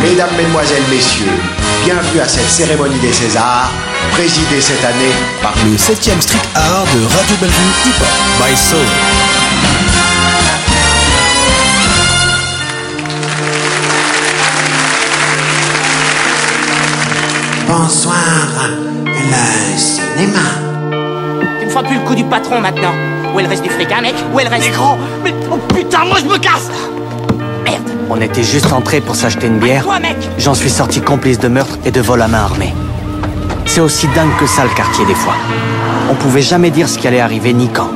Mesdames, Mesdemoiselles, Messieurs, bienvenue à cette cérémonie des Césars, présidée cette année par Le 7ème street art de Radio Bellevue Hip Hop by Soul. Bonsoir, le cinéma. Tu me feras plus le coup du patron maintenant. Où est le reste du fric, hein, mec? Où est le reste? Négro Mais oh putain, moi je me casse On était juste entré pour s'acheter une bière. J'en suis sorti complice de meurtre et de vol à main armée. C'est aussi dingue que ça le quartier des fois. On pouvait jamais dire ce qui allait arriver ni quand.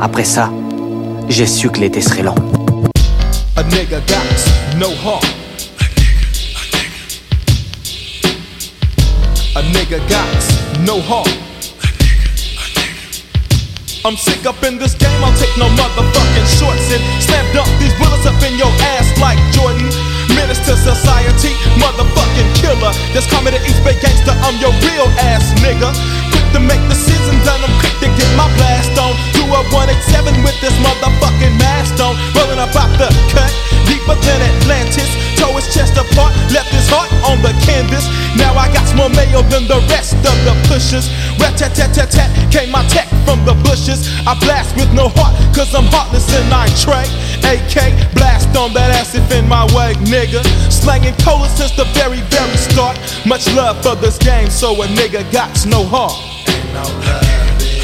Après ça, j'ai su que l'été serait long. A nigga got no heart. A nigga got no heart. I'm sick up in this game, I'll take no motherfucking shorts and slam dunk these bullets up in your ass like Jordan. Menace to society, motherfucking killer. Just call me the East Bay gangster, I'm your real ass nigga. Quick to make decisions and I'm quick to get my blast on. Do a 187 with this motherfucking mask on. Rolling up the cut, deeper than Atlantis. Toe his chest apart, left his heart on the canvas. Now I got more mail than the rest of the pushers. Rat tat tat tat came my tech from the bushes. I blast with no heart, cause I'm heartless and I Trey. AK, blast on that ass if in my way, nigga. Slanging cola since the very, very start. Much love for this game, so a nigga got no heart.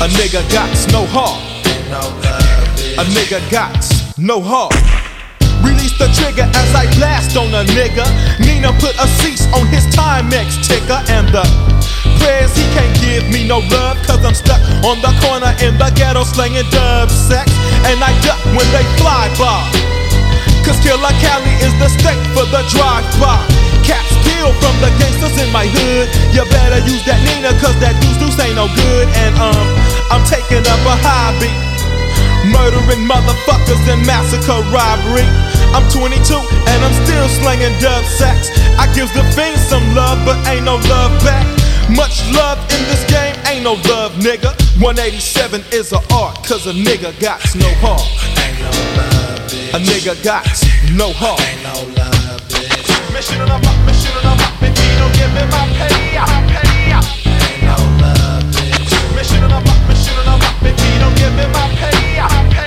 A nigga got no heart. A nigga got no heart. Release the trigger as I blast on a nigga. Nina put a cease on his Timex ticker and the prayers he can't give me no love cause I'm stuck on the corner in the ghetto slanging dub sex and I duck when they fly by. Cause Killer Cali is the state for the drive-by. Cats peel from the gangsters in my hood. You better use that Nina cause that deuce deuce ain't no good. And um, I'm taking up a hobby. Murdering motherfuckers and massacre robbery. I'm 22 and I'm still slanging dub sacks. I gives the fiends some love, but ain't no love back. Much love in this game, ain't no love, nigga. 187 is a art, cause a nigga got no heart. Ain't no love, bitch. A nigga got no heart. Mission on up, mission on up, if you don't give me my pay, my pay. Mission on up, mission on up, if you don't give me my pay, my pay.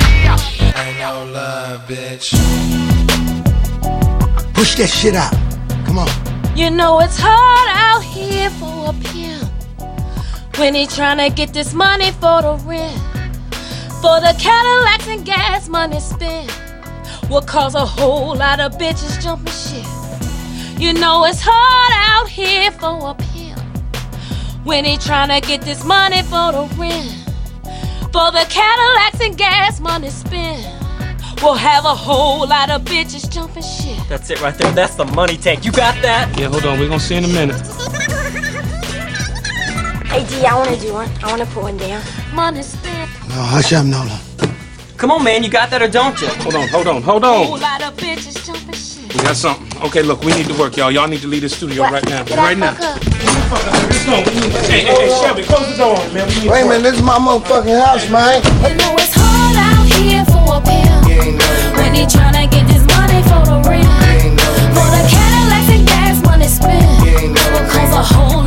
Push that shit out. Come on. You know it's hard out here for a pimp when he tryna get this money for the rent, for the Cadillacs and gas money spent. Will cause a whole lot of bitches jumping shit. You know it's hard out here for a pimp when he tryna get this money for the rent, for the Cadillacs and gas money spent. We'll have a whole lot of bitches jumping shit. That's it right there. That's the money tank. You got that? Yeah, hold on. We're gonna see in a minute. Hey D, I wanna do one. I wanna put one down. Money spent. No, hush up, Nola. Come on, man. You got that or don't you? Hold on, hold on, hold on. Whole on. lot of bitches jumping shit. We got something. Okay, look, we need to work, y'all. Y'all need to leave the studio What? right now. Did Right now. up? Let's go. We need- Hey, hey, hey, Shelby, close the door, man. Wait a minute, this is my motherfucking house, man. You know it's hard out here for a pimp when he tryna get this money for the rent, for the Cadillacs and gas money spent. Will cause a whole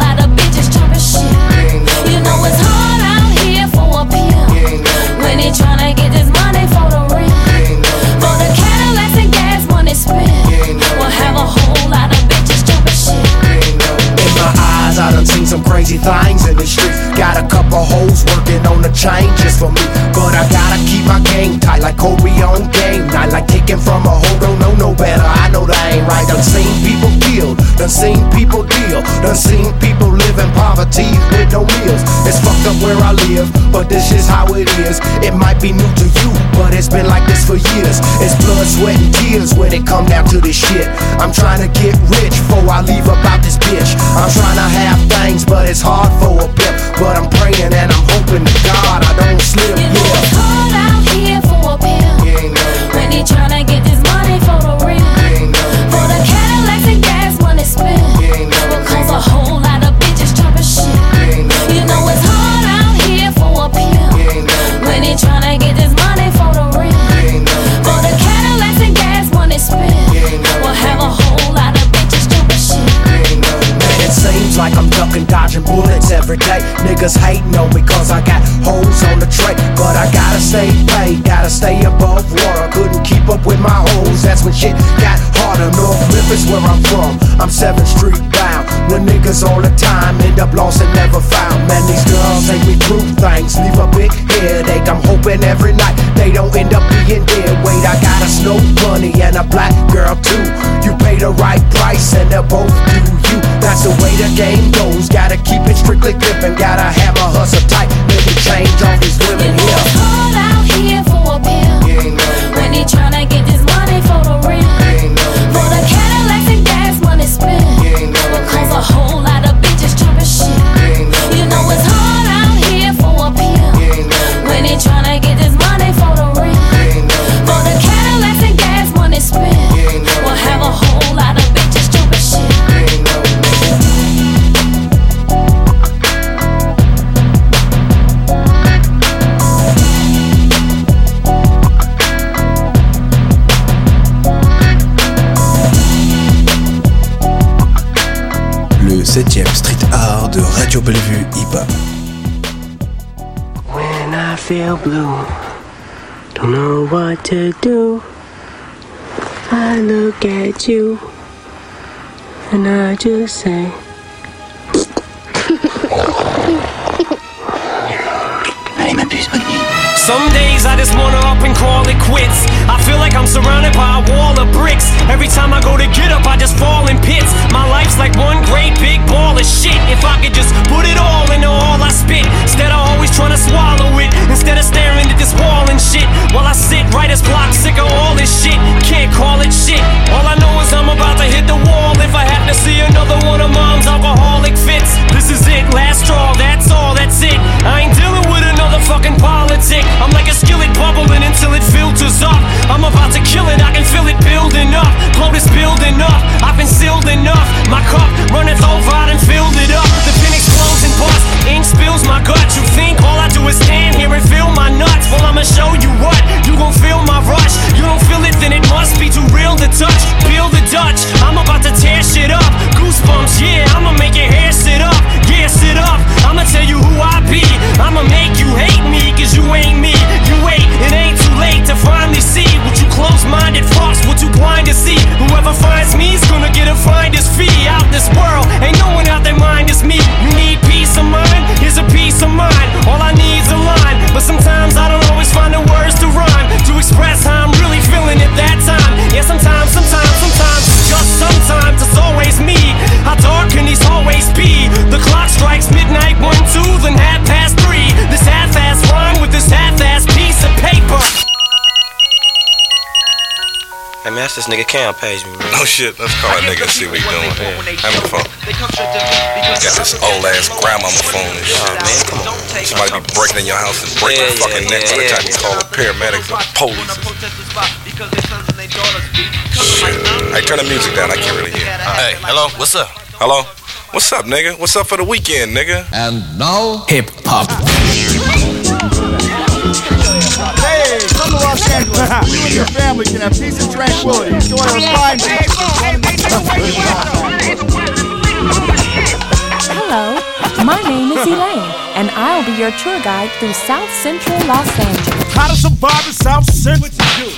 I done seen some crazy things in the streets. Got a couple hoes working on the chain just for me. But I gotta keep my game tight like Kobe on game night. Like taking from a hoe, don't know no better. I know that ain't right. Done seen people killed, Done seen people deal, done seen people live in poverty with no wheels. It's fucked up where I live, but this is how it is. It might be new to you, but it's been like this for years. It's blood, sweat, and tears when it come down to this shit. I'm trying to get rich before I leave about this bitch. I'm trying to have things, but it's hard for a pimp. But I'm praying and I'm hoping to God I don't slip. Yeah. It's hard out here for a pimp. Yeah, no, when they try every day. Niggas hating on me cause I got hoes on the tray. But I gotta stay paid, gotta stay above water. Couldn't keep up with my hoes, that's when shit got harder. North Memphis, where I'm from, I'm 7th Street bound. When niggas all the time end up lost and never found. Man, these girls make me prove things, leave a big headache. I'm hoping every night they don't end up being dead. Wait, I got a snow bunny and a black girl too. You pay the right price and they'll both do. That's the way the game goes. Gotta keep it strictly clipping, gotta have a hustle tight. Maybe change all these women here. Hard out here for a bill. When he tryna to do. I look at you and I just say. Some days I just wanna up and call it quits. I feel like I'm surrounded by a wall of bricks. Every time I go to get up, I just fall in pits. My life's like one great big ball of shit. If I could just put it all into all I spit, fee out this world. That's this nigga Cam page me, man. Oh shit, let's call that nigga and see what he doing. Have the phone. Got this old ass grandmama phone and shit. Oh man, come on. Somebody be breaking in your house and breaking Yeah, your fucking yeah, neck by the yeah, time you call the paramedics or police. Shit. Hey, turn the music down. I can't really hear. Hey, hello, what's up? Hello? What's up, nigga? What's up for the weekend, nigga? And now, hip hop. Angeles. You and your family can have peace and tranquility. Enjoy our fine Hello, my name is Elaine, and I'll be your tour guide through South Central Los Angeles. How to survive in South Central?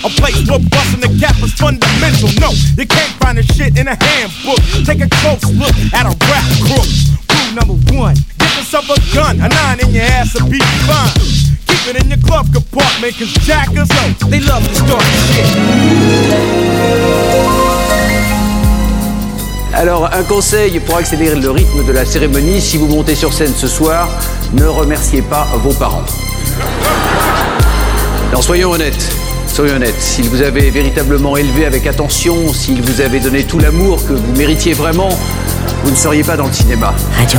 A place where busting the cap is fundamental. No, you can't find this shit in a handbook. Take a close look at a rap crook. Rule number one: get yourself a gun, a nine in your ass will be fine. Keep it in your glove compartment, cause jackers, oh, they love to start shit. Alors, un conseil pour accélérer le rythme de la cérémonie, si vous montez sur scène ce soir, ne remerciez pas vos parents. Alors, soyons honnêtes. Soyons honnêtes, s'ils vous avaient véritablement élevé avec attention, s'ils vous avaient donné tout l'amour que vous méritiez vraiment, vous ne seriez pas dans le cinéma. Radio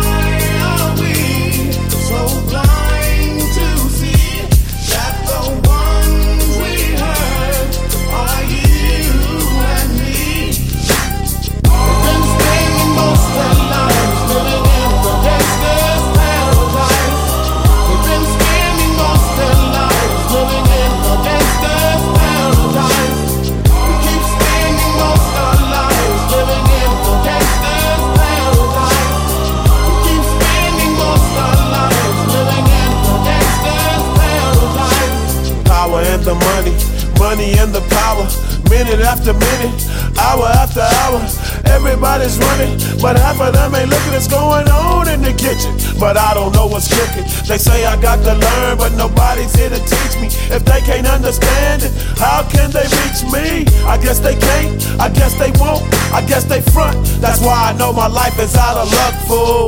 so life is out of luck, fool.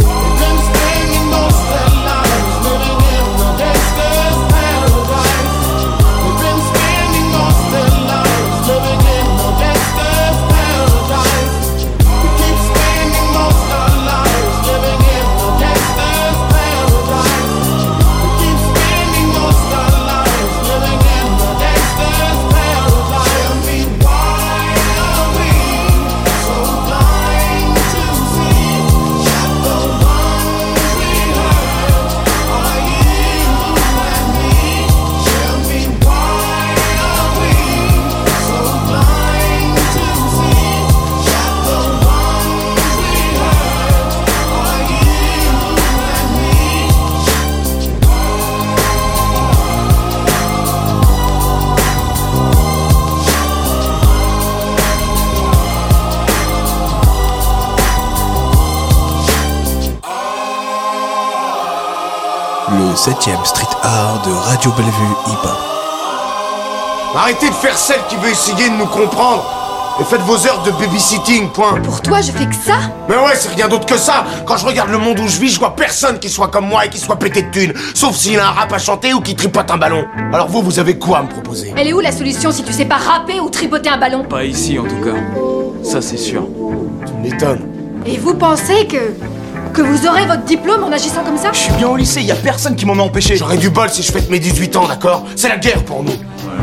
De Radio Bellevue Hip Hop. Arrêtez de faire celle qui veut essayer de nous comprendre. Et faites vos heures de babysitting, point. Pour toi, je fais que ça Mais ouais, c'est rien d'autre que ça. Quand je regarde le monde où je vis, je vois personne qui soit comme moi et qui soit pété de thunes. Sauf s'il a un rap à chanter ou qui tripote un ballon. Alors vous, vous avez quoi à me proposer? Elle est où la solution si tu sais pas rapper ou tripoter un ballon? Pas ici en tout cas. Ça c'est sûr. Tu m'étonnes. Et vous pensez que. Que vous aurez votre diplôme en agissant comme ça Je suis bien au lycée, y a personne qui m'en a empêché. J'aurais du bol si je fête mes 18 ans, d'accord C'est la guerre pour nous.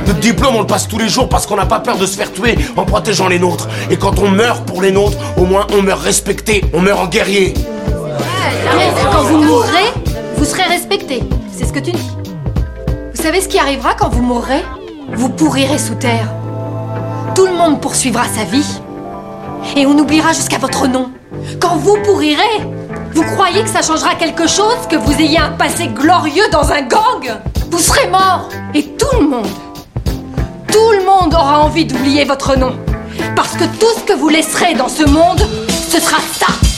Notre diplôme, on le passe tous les jours parce qu'on n'a pas peur de se faire tuer en protégeant les nôtres. Et quand on meurt pour les nôtres, au moins on meurt respecté, on meurt en guerrier. Quand vous mourrez, vous serez respecté. C'est ce que tu dis. Vous savez ce qui arrivera quand vous mourrez Vous pourrirez sous terre. Tout le monde poursuivra sa vie. Et on oubliera jusqu'à votre nom. Quand vous pourrirez, croyez que ça changera quelque chose que vous ayez un passé glorieux dans un gang? Vous serez mort. Et tout le monde, tout le monde aura envie d'oublier votre nom. Parce que tout ce que vous laisserez dans ce monde, ce sera ça.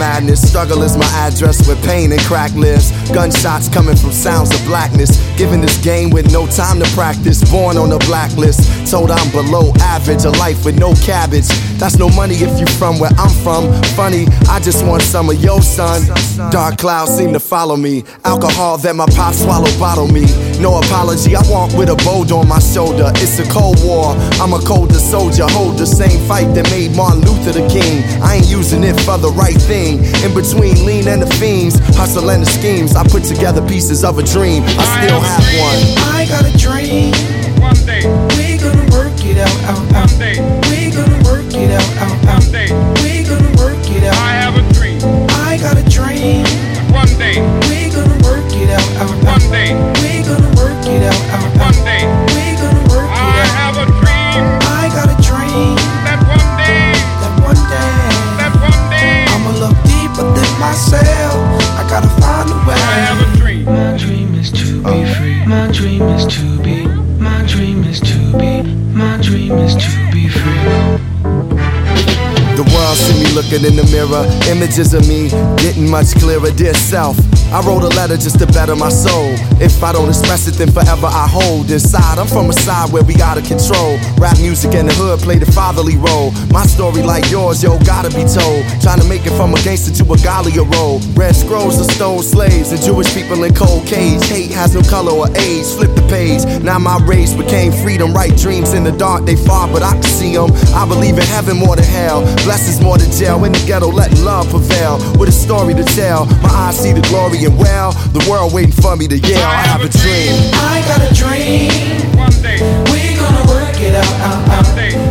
Madness. Struggle is my address with pain and crack lives. Gunshots coming from sounds of blackness. Given this game with no time to practice. Born on the blacklist. Told I'm below average. A life with no cabbage. That's no money if you from where I'm from. Funny, I just want some of your son. Dark clouds seem to follow me. Alcohol that my pop swallow bottle me. No apology, I walk with a bold on my shoulder. It's a cold war. I'm a colder soldier. Hold the same fight that made Martin Luther the king. I ain't using it for the right thing. In between lean and the fiends, hustle and the schemes. I put together pieces of a dream. I still have one. I got a dream. One day we gonna work it out, out, out. We gonna work it out, out, out. We gonna in the mirror, images of me getting much clearer. Dear self, I wrote a letter just to better my soul. If I don't express it, then forever I hold inside. I'm from a side where we gotta control. Rap music and the hood play the fatherly role. My story, like yours, yo, gotta be told. Trying to make it from a gangster to a Galia role. Red scrolls are stone slaves and Jewish people in cold cage. Hate has no color or age. Flip the page. Now my rage became freedom. Right dreams in the dark, they far, but I can see them. I believe in heaven more than hell. Blessings more than jail. In the ghetto, letting love prevail. With a story to tell. My eyes see the glory and well. The world waiting for me to yell. I have a dream. I got a dream. One day we gonna work it out, out, out. We gonna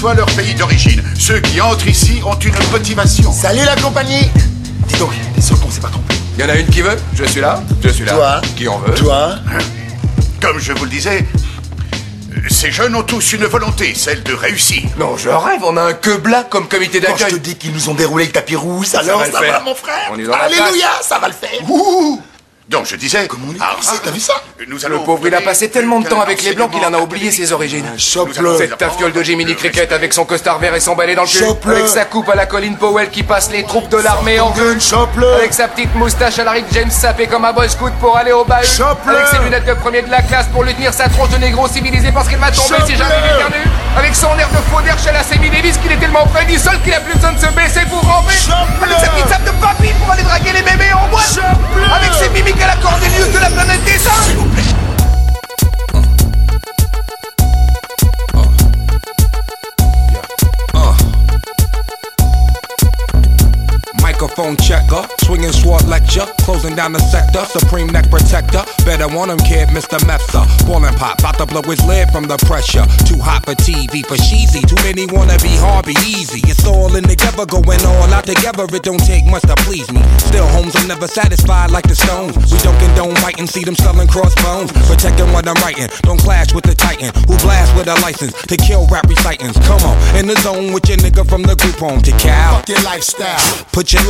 soit leur pays d'origine, ceux qui entrent ici ont une motivation. Salut la compagnie Dis donc, t'es sûr qu'on s'est pas trompé Y en a une qui veut? Je suis là. Je suis là. Toi. Qui en veut? Toi. Comme je vous le disais, ces jeunes ont tous une volonté, celle de réussir. Non, je rêve, on a un que blanc comme comité Quand je d'accueil. te dis qu'ils nous ont déroulé le tapis rouge, Ça alors va le ça faire. va mon frère On est dans la Alléluia, ça va le faire Ouh. Donc je disais... Comment on est t'as vu ça Nous Le pauvre, il a passé tellement de temps avec les blancs qu'il en a oublié ses origines. Cette tafiole de Jiminy Cricket avec son costard vert et son balai dans le cul. Chope-le. Avec sa coupe à la Colin Powell qui passe les troupes de l'armée en gun. Avec sa petite moustache à la Rick James sapée comme un boy scout pour aller au bahut. Avec ses lunettes de premier de la classe pour lui tenir sa tronche de négro civilisé parce qu'il va tomber si jamais il est perdu. Avec son air de faux d'air chez la Sammy Davis qu'il est tellement prédit seul qu'il a plus besoin de se baisser pour ramper. Avec sa petite sape de papy pour aller draguer les bébés en boîte. Avec ses mimiques à la Cornelius de la planète des singes. Microphone checker, swinging sword lecture, closing down the sector, supreme neck protector. Better want him, kid, Mr. Mepsa. Ballin' pop, about to blow his lid from the pressure. Too hot for TV, for cheesy. Too many wanna be hard, be easy. It's all in together, going all out together. It don't take much to please me. Still, homes are never satisfied like the stones. We don't condone fighting, see them selling crossbones. Protecting what I'm writing, don't clash with the titan who blast with a license to kill rap recitants. Come on, in the zone with your nigga from the group home to Cal. Fuck your lifestyle. Put your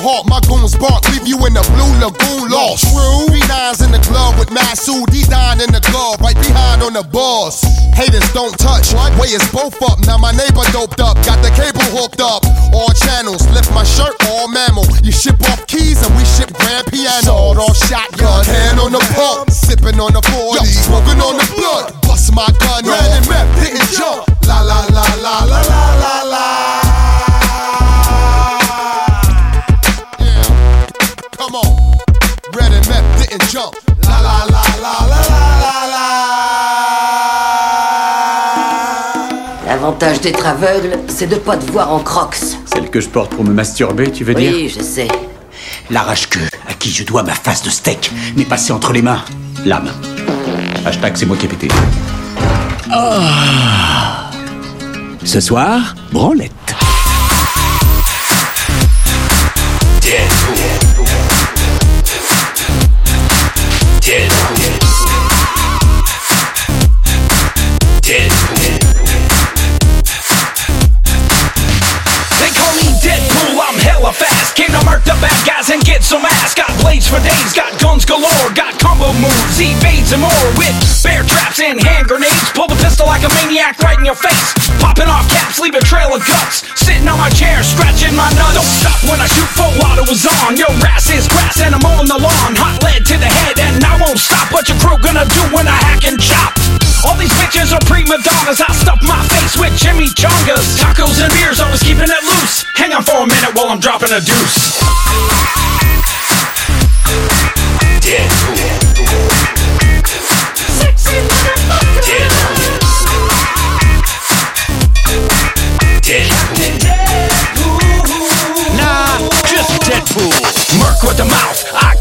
hawk, my goons bark, leave you in the blue lagoon lost. True. B9's in the club with Masood, D9 in the glove, right behind on the boss. Haters don't touch, way is both up. Now my neighbor doped up, got the cable hooked up. All channels, lift my shirt, all mammal. You ship off keys and we ship grand piano. Sawed off shotgun, hand on the pump, sipping on the 40, smoking on the blood. Bust my gun, ran and meth, didn't jump. La la la la la la la la. And jump. La la la la la la la L'avantage d'être aveugle, c'est de pas te voir en crocs. Celle que je porte pour me masturber, tu veux dire Oui, je sais. L'arrache-queue, à qui je dois ma face de steak, m'est passée entre les mains. L'âme. Hashtag c'est moi qui ai pété. Ah. Ce soir, branlette. Blades for days, got guns galore, got combo moves, evades and more. With bear traps and hand grenades. Pull the pistol like a maniac right in your face. Popping off caps, leave a trail of guts. Sitting on my chair, scratching my nuts. Don't stop when I shoot full auto was on. Your ass is grass and I'm on the lawn. Hot lead to the head and I won't stop. What your crew gonna do when I hack and chop? All these bitches are prima donnas. I stuff my face with chimichangas. Tacos and beers, always keeping it loose. Hang on for a minute while I'm dropping a deuce. Nah,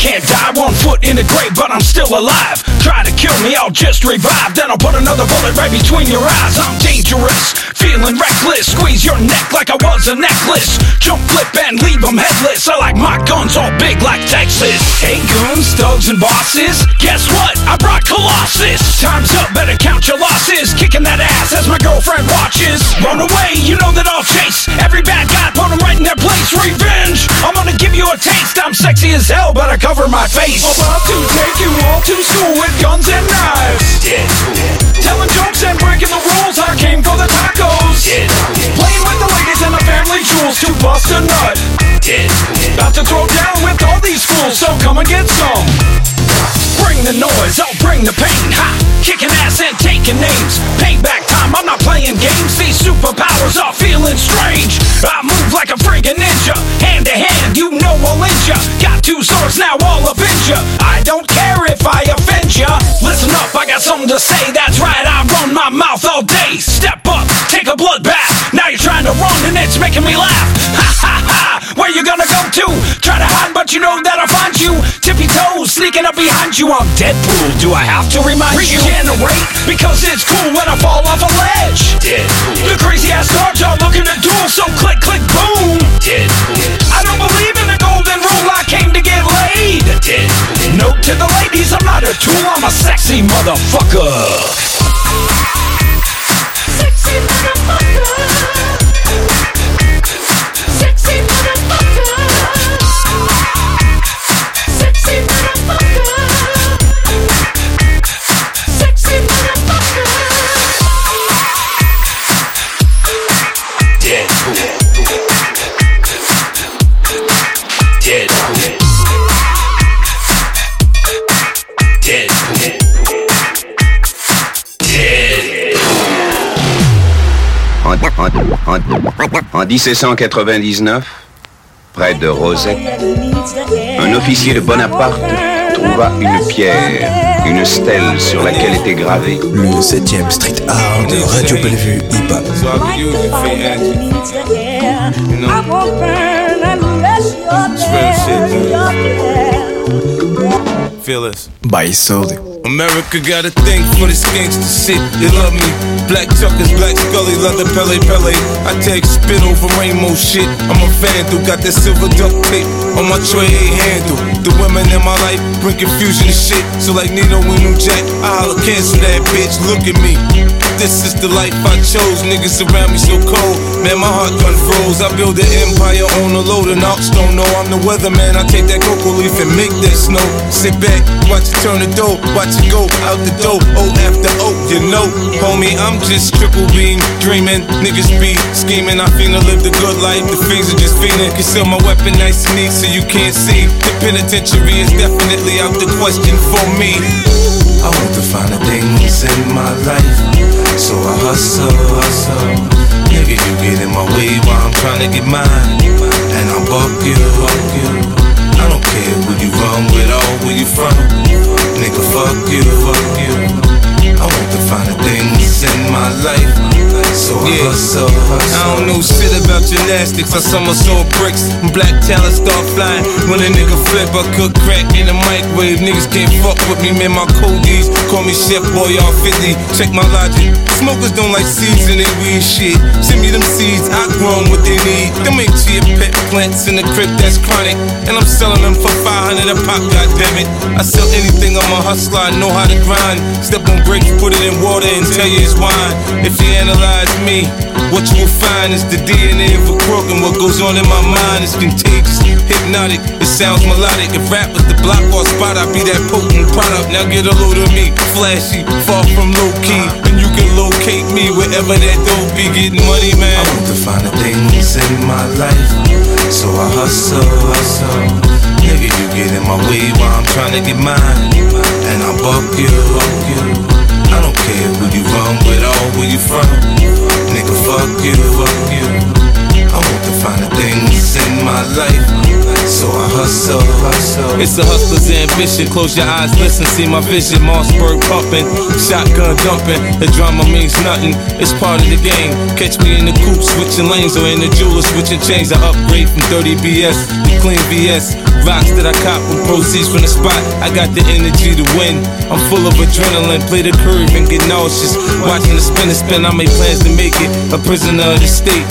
can't die one foot in the grave, but I'm still alive. Try to kill me, I'll just revive. Then I'll put another bullet right between your eyes. I'm dangerous, feeling reckless. Squeeze your neck like I was a necklace. Jump, flip, and leave them headless. I like my guns all big like Texas. Hey, goons, thugs, and bosses. Guess what? I brought Colossus. Time's up, better count your losses. Kicking that ass as my girlfriend watches. Run away, you know that I'll chase. Every bad guy, put them right in their place. Revenge, I'm gonna give you a taste. I'm sexy as hell, but I cover my face. About to take you all to school with guns and knives. Telling jokes and breaking the rules. I came for the tacos. Playing with the ladies and the family jewels to bust a nut. About to throw down with all these fools, so come and get some. Bring the noise, I'll bring the pain. Ha! Kicking ass and taking names. Payback time, I'm not playing games. These superpowers are feeling strange. I move like a friggin' ninja. Hand to hand, you know I'll inch ya. Got two swords now, all up in ya. I don't care if I offend ya. Listen up, I got something to say. That's right, I run my mouth all day. Step up, take a bloodbath. Now you're trying to run and it's making me laugh. Ha ha ha! Where you gonna go to? Try to hide, but you know that I'll find you. Tippy toes, sneaking up behind you. I'm Deadpool. Do I have to remind you? Regenerate, because it's cool when I fall off a ledge. Deadpool. The crazy ass guards are looking to duel, so click, click, to the ladies, I'm not a tool. I'm a sexy motherfucker. Sexy motherfucker. En, en- en- en 1799, près de Rosette, un officier de Bonaparte trouva une pierre, une stèle sur laquelle était gravé Le 7ème Street Art de Radio Bellevue Hip Hop. Feel this. By Soul. America got a thing for this gangster shit. They love me. Black Tuckers, Black Scully, leather Pelle Pelle. I take spit over rainbow shit. I'm a fan vandal, got that silver duct tape on my tray handle. The women in my life bring confusion and shit. So like Nino and New Jack, I holla cancel that bitch. Look at me. This is the life I chose. Niggas around me so cold. Man, my heart gun froze. I build an empire on a load and ox don't know I'm the weatherman. I take that cocoa leaf and make that snow. Sit back, watch it turn the dough, watch it go out the door. O after O, you know, homie, I'm just triple beam dreaming. Niggas be scheming. I finna live the good life. The fiends are just fiending. Conceal my weapon nice and neat so you can't see. The penitentiary is definitely out the question for me. I want to find the things in my life, so I hustle, hustle. Nigga, you get in my way while I'm trying to get mine, and I'll buck you, buck you. Gymnastics, I somersault bricks. And black talent start flying. When a nigga flip, I cook crack in the microwave. Niggas can't fuck with me, man. My codies call me Chef Boyardee 50. Check my logic. Smokers don't like seeds in their weed shit. Send me them seeds, I grow 'em what they need. Them ain't chia pet plants in the crib that's chronic. And I'm selling them for 500 a pop, goddammit. I sell anything, I'm a hustler, I know how to grind. Step on grapes, put it in water and tell you it's wine. If you analyze me, what you will find is the DNA of a crook, and what goes on in my mind is contagious, hypnotic. It sounds melodic. If rap was the block or spot, I'd be that potent product. Now get a load of me, flashy, far from low key, and you can locate me wherever that dope be getting money, man. I want to find the things in my life, so I hustle, hustle. Nigga, you get in my way while I'm trying to get mine, and I buck you, buck you. Care who you run with or where you from. Nigga, fuck you, fuck you. I want to find the in my life. So I hustle, hustle. It's a hustler's ambition. Close your eyes, listen, see my vision. Mossberg pumping, shotgun dumping. The drama means nothing. It's part of the game. Catch me in the coupe, switching lanes, or in the jeweler, switching chains. I upgrade from 30 BS to clean BS. Rocks that I cop from proceeds from the spot. I got the energy to win. I'm full of adrenaline. Play the curve and get nauseous. Watching the spin and spin, I make plans to make it a prisoner of the state.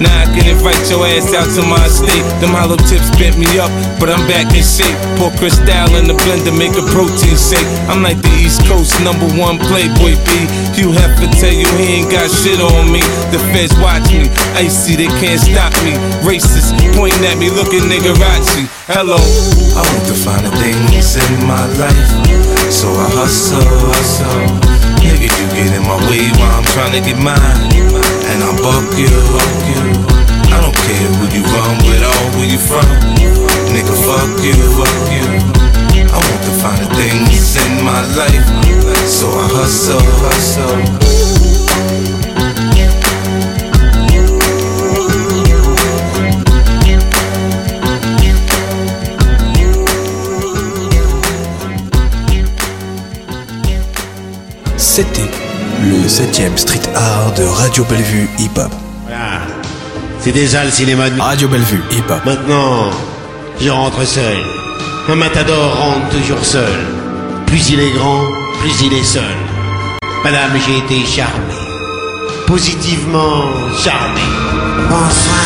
Now I can invite your ass out to my estate. Them hollow tips bent me up, but I'm back in shape. Pour crystal in the blender, make a protein shake. I'm like the East Coast number one playboy B. You have to tell you he ain't got shit on me. The feds watch me, icy, they can't stop me. Racist, pointing at me, looking niggerazzi. Hello, I want to find the things in my life, so I hustle, hustle. Nigga, you get in my way while I'm trying to get mine, I buck you. I don't care who you run with or where you from. Nigga, fuck you, fuck you. I want to find the things in my life, so I hustle, hustle. C'était le 7ème Street Art de Radio Bellevue Hip Hop. Voilà. C'est déjà le cinéma de... Radio Bellevue Hip Hop. Maintenant, je rentre seul. Un matador rentre toujours seul. Plus il est grand, plus il est seul. Madame, j'ai été charmé. Positivement charmé. Bonsoir.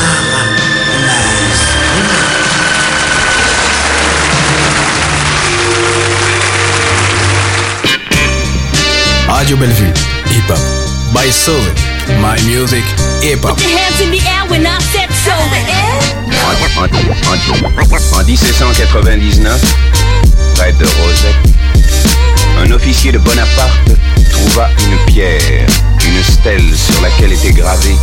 Radio Bellevue Hip Hop. By Soul. My music hip hop. Put your hands in the air when I said so. En, en- en 1799, près de Rosette, un officier de Bonaparte trouva une pierre, une stèle sur laquelle était gravé